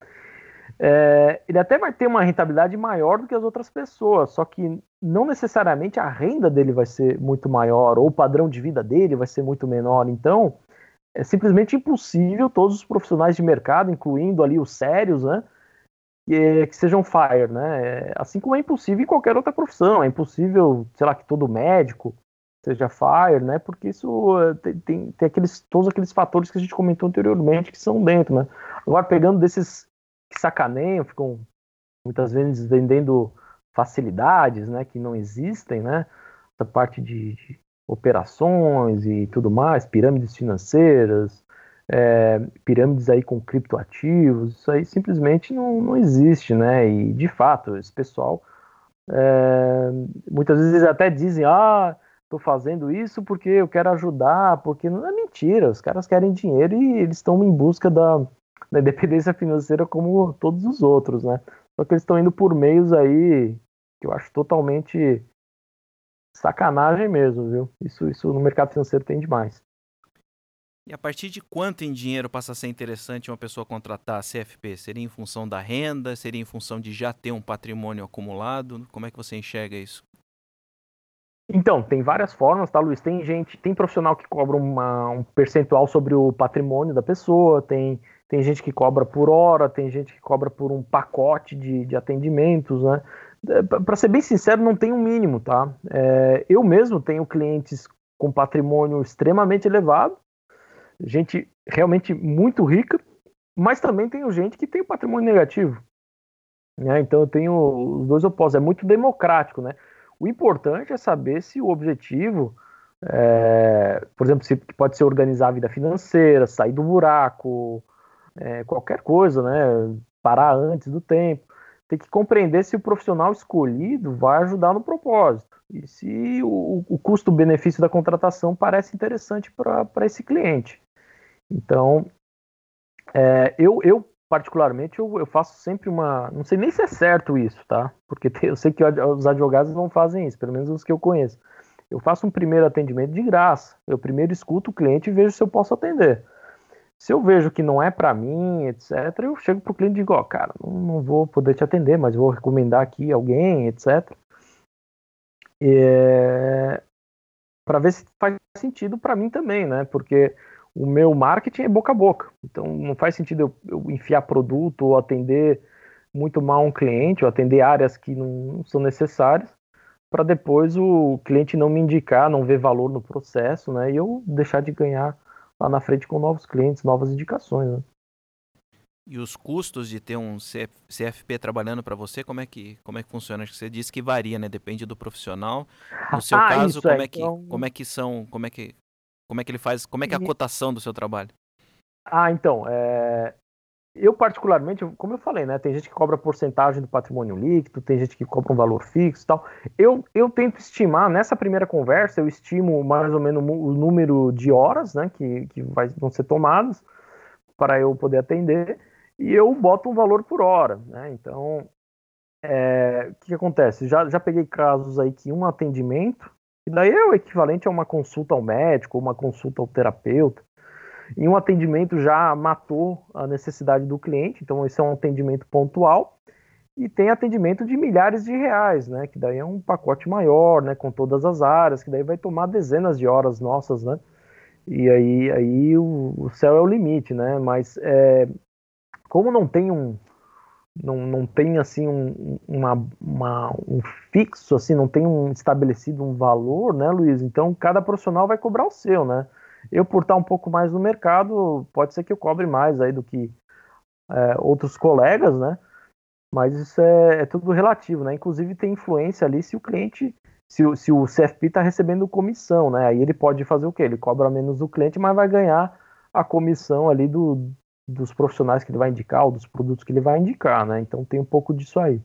É, ele até vai ter uma rentabilidade maior do que as outras pessoas, só que não necessariamente a renda dele vai ser muito maior, ou o padrão de vida dele vai ser muito menor. Então, é simplesmente impossível todos os profissionais de mercado, incluindo ali os sérios, né, que, que sejam fire, né? Assim como é impossível em qualquer outra profissão, é impossível, sei lá, que todo médico seja fire, né? Porque isso eh, tem, tem, tem, aqueles, todos aqueles fatores que a gente comentou anteriormente que são dentro, né? Agora, pegando desses que sacaneiam, ficam muitas vezes vendendo facilidades, né? Que não existem, né? Essa parte de, de operações e tudo mais, pirâmides financeiras, é, pirâmides aí com criptoativos, isso aí simplesmente não, não existe, né? E de fato, esse pessoal é, muitas vezes até dizem, ah, estou fazendo isso porque eu quero ajudar, porque não é mentira, os caras querem dinheiro e eles estão em busca da, da independência financeira como todos os outros, né? Só que eles estão indo por meios aí que eu acho totalmente sacanagem mesmo, viu? Isso, isso no mercado financeiro tem demais. E a partir de quanto em dinheiro passa a ser interessante uma pessoa contratar a CFP? Seria em função da renda? Seria em função de já ter um patrimônio acumulado? Como é que você enxerga isso? Então, tem várias formas, tá, Luiz? Tem gente, tem profissional que cobra uma, um percentual sobre o patrimônio da pessoa, tem, tem gente que cobra por hora, tem gente que cobra por um pacote de, de atendimentos, né? Para ser bem sincero, não tem um mínimo, tá? É, eu mesmo tenho clientes com patrimônio extremamente elevado, gente realmente muito rica, mas também tenho gente que tem patrimônio negativo. Né? Então eu tenho os dois opostos, é muito democrático. Né? O importante é saber se o objetivo, é, por exemplo, se pode ser organizar a vida financeira, sair do buraco, é, qualquer coisa, né? parar antes do tempo. Tem que compreender se o profissional escolhido vai ajudar no propósito e se o, o custo-benefício da contratação parece interessante para esse cliente. Então, é, eu, eu, particularmente, eu, eu, faço sempre uma. Não sei nem se é certo isso, tá? Porque eu sei que os advogados não fazem isso, pelo menos os que eu conheço. Eu faço um primeiro atendimento de graça. Eu primeiro escuto o cliente e vejo se eu posso atender. Se eu vejo que não é para mim, etc., eu chego pro cliente e digo: Ó, oh, cara, não, não, vou poder te atender, mas vou recomendar aqui alguém, etc. É... Para ver se faz sentido para mim também, né? Porque o meu marketing é boca a boca. Então não faz sentido eu, eu enfiar produto ou atender muito mal um cliente, ou atender áreas que não, são necessárias, para depois o cliente não me indicar, não ver valor no processo, né? E eu deixar de ganhar lá na frente com novos clientes, novas indicações. Né? E os custos de ter um CFP trabalhando para você, como é que como é que funciona? Acho que você disse que varia, né? Depende do profissional. No seu ah, caso, como é, é que então... como é que são, como é que como é que ele faz, como é que é a cotação do seu trabalho? Ah, então, é... eu particularmente, como eu falei, né? Tem gente que cobra porcentagem do patrimônio líquido, tem gente que cobra um valor fixo, e tal. Eu eu tento estimar nessa primeira conversa, eu estimo mais ou menos o número de horas, né? Que que vai, vão ser tomadas para eu poder atender e eu boto um valor por hora, né? Então, é, o que, que, acontece? Já, já peguei casos aí que um atendimento, e daí é o equivalente a uma consulta ao médico, uma consulta ao terapeuta, e um atendimento já matou a necessidade do cliente, então esse é um atendimento pontual, e tem atendimento de milhares de reais, né? Que daí é um pacote maior, né? Com todas as áreas, que daí vai tomar dezenas de horas nossas, né? E aí, aí o, o céu é o limite, né? Mas é, como não tem um não, não tem assim um, uma, uma, um fixo assim não tem um estabelecido um valor né Luiz? Então cada profissional vai cobrar o seu né? Eu por estar um pouco mais no mercado pode ser que eu cobre mais aí do que é, outros colegas né? Mas isso é, é, tudo relativo né? Inclusive tem influência ali se o cliente se, se o CFP está recebendo comissão né? Aí ele pode fazer o que ele cobra menos do cliente mas vai ganhar a comissão ali do, dos profissionais que ele vai indicar ou dos produtos que ele vai indicar, né? Então tem um pouco disso aí.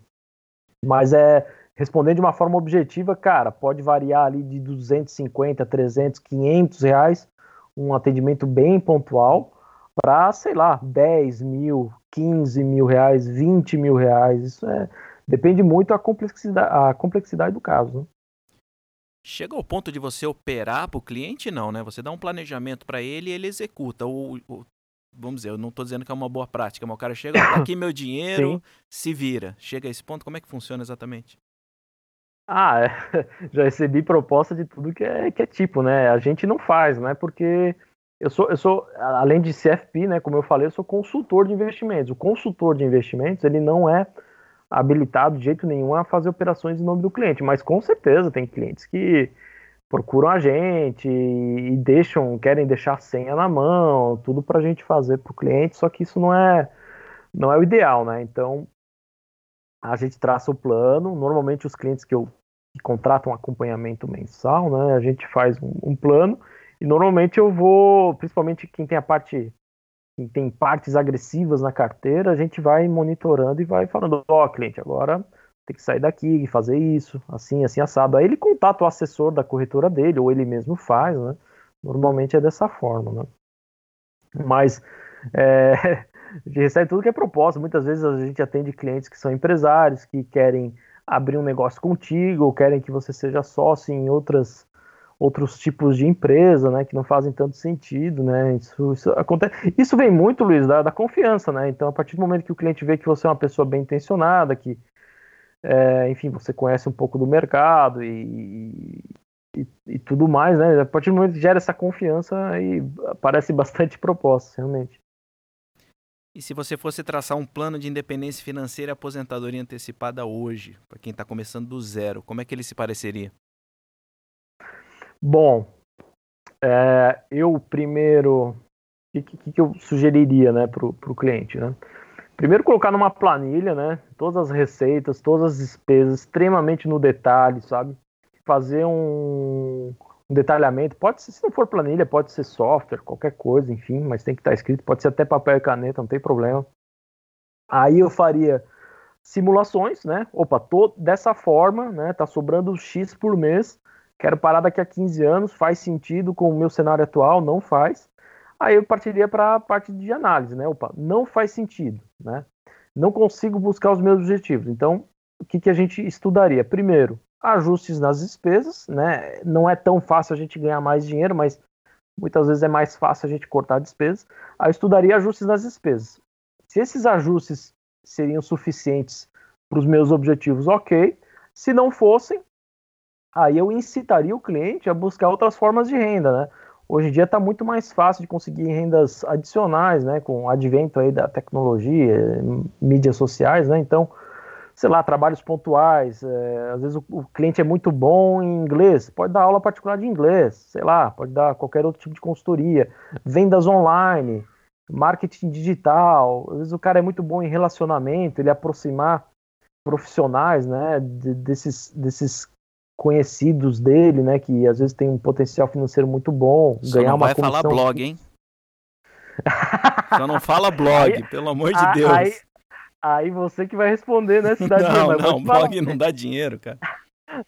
Mas é respondendo de uma forma objetiva, cara, pode variar ali de 250, 300, 500 reais um atendimento bem pontual para, sei lá, 10 mil, 15 mil reais, 20 mil reais. Isso é depende muito da complexidade, a complexidade do caso. Né? Chega ao ponto de você operar para o cliente, não, né? Você dá um planejamento para ele e ele executa. O, o, vamos dizer, eu não estou dizendo que é uma boa prática, mas o cara chega, tá aqui meu dinheiro, Sim. se vira. Chega a esse ponto, como é que funciona exatamente? Ah, é. já recebi proposta de tudo que é, que é tipo, né? A gente não faz, né? Porque eu sou, eu sou, além de CFP, né? Como eu falei, eu sou consultor de investimentos. O consultor de investimentos, ele não é habilitado de jeito nenhum a fazer operações em nome do cliente, mas com certeza tem clientes que procuram a gente e deixam, querem deixar a senha na mão, tudo para a gente fazer para o cliente, só que isso não é, não é o ideal, né? Então a gente traça o plano. Normalmente os clientes que eu que contratam acompanhamento mensal, né? A gente faz um, um, plano e normalmente eu vou, principalmente quem tem a parte quem tem partes agressivas na carteira, a gente vai monitorando e vai falando, ó, oh, cliente, agora tem que sair daqui e fazer isso, assim, assim, assado. Aí ele contata o assessor da corretora dele, ou ele mesmo faz, né? Normalmente é dessa forma, né? Mas é, a gente recebe tudo que é proposta. Muitas vezes a gente atende clientes que são empresários, que querem abrir um negócio contigo, ou querem que você seja sócio em outras outros tipos de empresa, né, que não fazem tanto sentido, né, isso, isso acontece, isso vem muito, Luiz, da, da confiança, né, então a partir do momento que o cliente vê que você é uma pessoa bem intencionada, que é, enfim, você conhece um pouco do mercado e, e, e, tudo mais, né? A partir do momento que gera essa confiança, aí aparece bastante propostas, realmente. E se você fosse traçar um plano de independência financeira e aposentadoria antecipada hoje, para quem está começando do zero, como é que ele se pareceria? Bom, é, eu primeiro, o que, que, que, eu sugeriria né, para o cliente? Né? Primeiro colocar numa planilha, né? Todas as receitas, todas as despesas, extremamente no detalhe, sabe? Fazer um, um detalhamento. Pode ser, se não for planilha, pode ser software, qualquer coisa, enfim, mas tem que estar escrito. Pode ser até papel e caneta, não tem problema. Aí eu faria simulações, né? Opa, tô dessa forma, né? Tá sobrando X por mês. Quero parar daqui a 15 anos, faz sentido com o meu cenário atual? Não faz. Aí eu partiria para a parte de análise, né? Opa, não faz sentido, né? Não consigo buscar os meus objetivos. Então, o que, que a gente estudaria? Primeiro, ajustes nas despesas, né? Não é tão fácil a gente ganhar mais dinheiro, mas muitas vezes é mais fácil a gente cortar despesas. Aí estudaria ajustes nas despesas. Se esses ajustes seriam suficientes para os meus objetivos, ok. Se não fossem, aí eu incitaria o cliente a buscar outras formas de renda, né? Hoje em dia está muito mais fácil de conseguir rendas adicionais, né, com o advento aí da tecnologia, mídias sociais, né, então sei lá, trabalhos pontuais. É, às vezes o, o, cliente é muito bom em inglês, pode dar aula particular de inglês, sei lá, pode dar qualquer outro tipo de consultoria, vendas online, marketing digital. Às vezes o cara é muito bom em relacionamento, ele aproximar profissionais, né, de, desses, desses conhecidos dele, né, que às vezes tem um potencial financeiro muito bom, Só ganhar não uma vai comissão... falar blog, hein? Só não fala blog, aí, pelo amor de Deus. Aí, aí você que vai responder, né, Cidade? Não, não, blog não dá dinheiro, cara.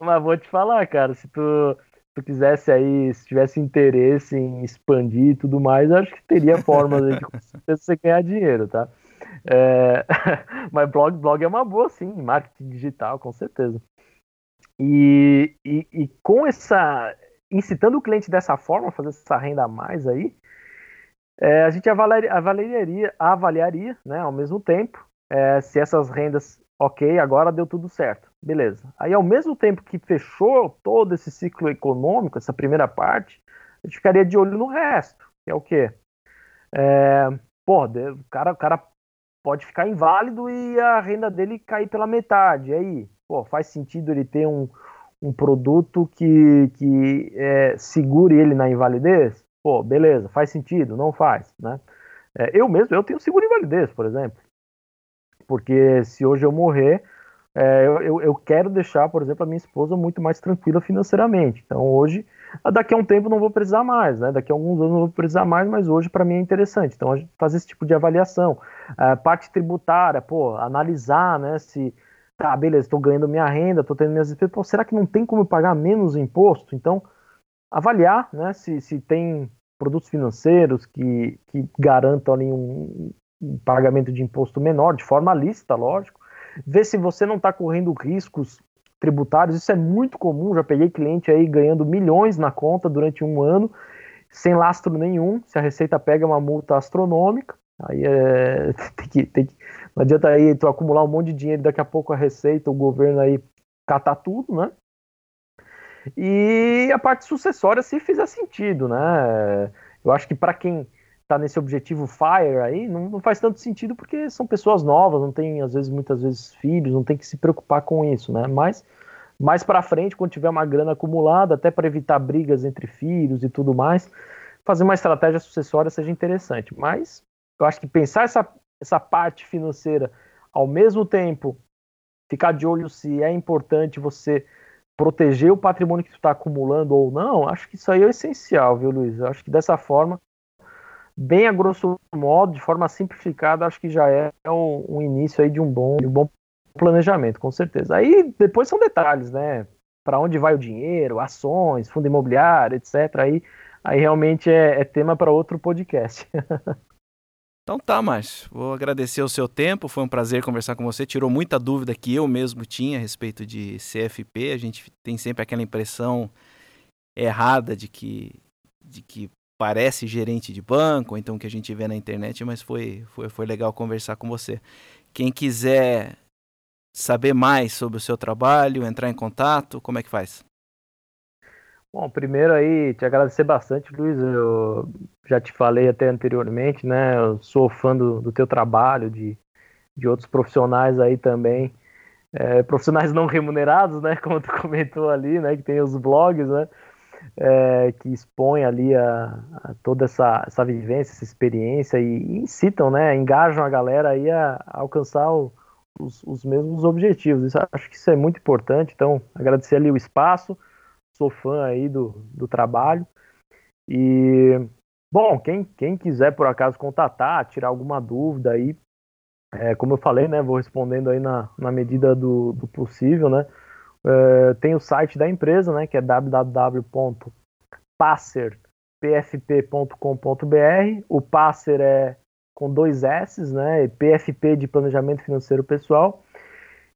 Mas vou te falar, cara, se tu, tu quisesse aí, se tivesse interesse em expandir e tudo mais, acho que teria formas aí de você ganhar dinheiro, tá? É... Mas blog, blog é uma boa, sim, marketing digital, com certeza. E, e, e, com essa. incitando o cliente dessa forma, fazer essa renda a mais aí, é, a gente avaliaria, avaliaria, né, ao mesmo tempo é, se essas rendas, ok, agora deu tudo certo, beleza. Aí, ao mesmo tempo que fechou todo esse ciclo econômico, essa primeira parte, a gente ficaria de olho no resto, que é o quê? É, pô, o cara, o cara pode ficar inválido e a renda dele cair pela metade. Aí, pô, faz sentido ele ter um, um produto que, que é, segure ele na invalidez? Pô, beleza, faz sentido, não faz, né? É, eu mesmo, eu tenho seguro invalidez, por exemplo. Porque se hoje eu morrer, é, eu, eu quero deixar, por exemplo, a minha esposa muito mais tranquila financeiramente. Então hoje, daqui a um tempo não vou precisar mais, né? Daqui a alguns anos não vou precisar mais, mas hoje para mim é interessante. Então fazer esse tipo de avaliação. É, parte tributária, pô, analisar, né? Se tá, beleza, estou ganhando minha renda, estou tendo minhas despesas, pô, será que não tem como pagar menos imposto? Então avaliar né, se, se tem produtos financeiros que, que garantam ali um, um pagamento de imposto menor, de forma lícita, lógico. Ver se você não está correndo riscos tributários, isso é muito comum, já peguei cliente aí ganhando milhões na conta durante um ano, sem lastro nenhum, se a Receita pega uma multa astronômica, aí é, tem que, tem que, não adianta aí tu acumular um monte de dinheiro, daqui a pouco a Receita, o governo aí catar tudo, né? E a parte sucessória se fizer sentido, né? Eu acho que para quem está nesse objetivo FIRE aí, não, não, faz tanto sentido porque são pessoas novas, não tem às vezes muitas vezes filhos, não tem que se preocupar com isso, né? Mas mais para frente, quando tiver uma grana acumulada, até para evitar brigas entre filhos e tudo mais, fazer uma estratégia sucessória seja interessante. Mas eu acho que pensar essa, essa parte financeira ao mesmo tempo, ficar de olho se é importante você proteger o patrimônio que tu está acumulando ou não, acho que isso aí é essencial, viu, Luiz? Acho que dessa forma, bem a grosso modo, de forma simplificada, acho que já é um, um início aí de um bom, de um bom planejamento, com certeza. Aí depois são detalhes, né? Para onde vai o dinheiro, ações, fundo imobiliário, etc. Aí, aí realmente é, é tema para outro podcast. Então tá, Márcio. Vou agradecer o seu tempo. Foi um prazer conversar com você. Tirou muita dúvida que eu mesmo tinha a respeito de CFP. A gente tem sempre aquela impressão errada de que, de que parece gerente de banco, então que a gente vê na internet, mas foi, foi, foi legal conversar com você. Quem quiser saber mais sobre o seu trabalho, entrar em contato, como é que faz? Bom, primeiro aí, te agradecer bastante, Luiz. Eu já te falei até anteriormente, né? Eu sou fã do, do teu trabalho, de, de outros profissionais aí também. É, profissionais não remunerados, né? Como tu comentou ali, né? Que tem os blogs, né? É, que expõem ali a, a, toda essa, essa vivência, essa experiência e, e incitam, né? Engajam a galera aí a, a alcançar o, os, os mesmos objetivos. Isso, acho que isso é muito importante. Então, agradecer ali o espaço sou fã aí do, do trabalho. E, bom, quem, quem quiser por acaso contatar, tirar alguma dúvida aí, é, como eu falei, né, vou respondendo aí na, na medida do, do possível, né. É, tem o site da empresa, né, que é www.passerpfp.com.br. O Passer é com dois S, né, PFP de Planejamento Financeiro Pessoal.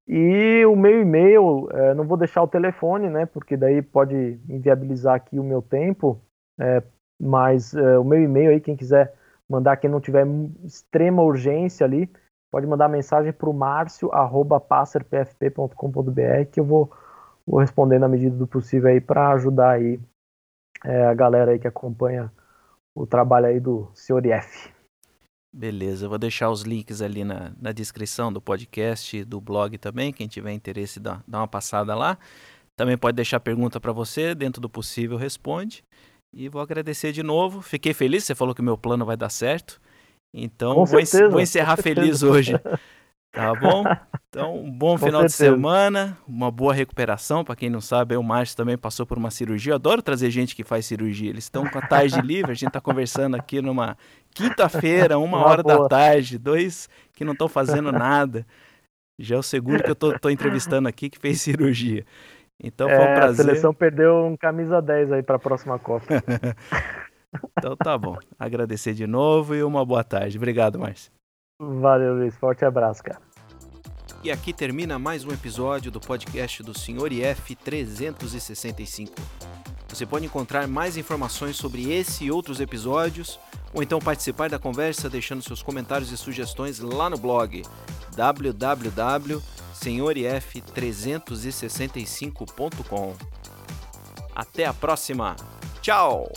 E o meu e-mail, é, não vou deixar o telefone, né? Porque daí pode inviabilizar aqui o meu tempo. É, mas é, o meu e-mail aí, quem quiser mandar, quem não tiver extrema urgência ali, pode mandar mensagem para o márcio.passerpfp.com.br que eu vou, vou responder na medida do possível aí para ajudar aí é, a galera aí que acompanha o trabalho aí do Sr. IF. Beleza, eu vou deixar os links ali na, na descrição do podcast, do blog também. Quem tiver interesse, dá, dá uma passada lá. Também pode deixar pergunta para você, dentro do possível responde. E vou agradecer de novo. Fiquei feliz, você falou que o meu plano vai dar certo. Então vou, certeza, vou, encerrar feliz hoje. Tá bom? Então, um bom final certeza. de semana, uma boa recuperação. Para quem não sabe, o Márcio também passou por uma cirurgia. Eu adoro trazer gente que faz cirurgia. Eles estão com a tarde livre. A gente está conversando aqui numa quinta-feira, uma, hora boa. da tarde. Dois que não estão fazendo nada. Já é o segundo que eu estou entrevistando aqui que fez cirurgia. Então foi um prazer. É, a seleção perdeu um camisa 10 aí para a próxima Copa. então tá bom. Agradecer de novo e uma boa tarde. Obrigado, Márcio. Valeu, Luiz. Forte abraço, cara. E aqui termina mais um episódio do podcast do Sr. IF 365. Você pode encontrar mais informações sobre esse e outros episódios, ou então participar da conversa deixando seus comentários e sugestões lá no blog www.senhorif365.com. Até a próxima! Tchau!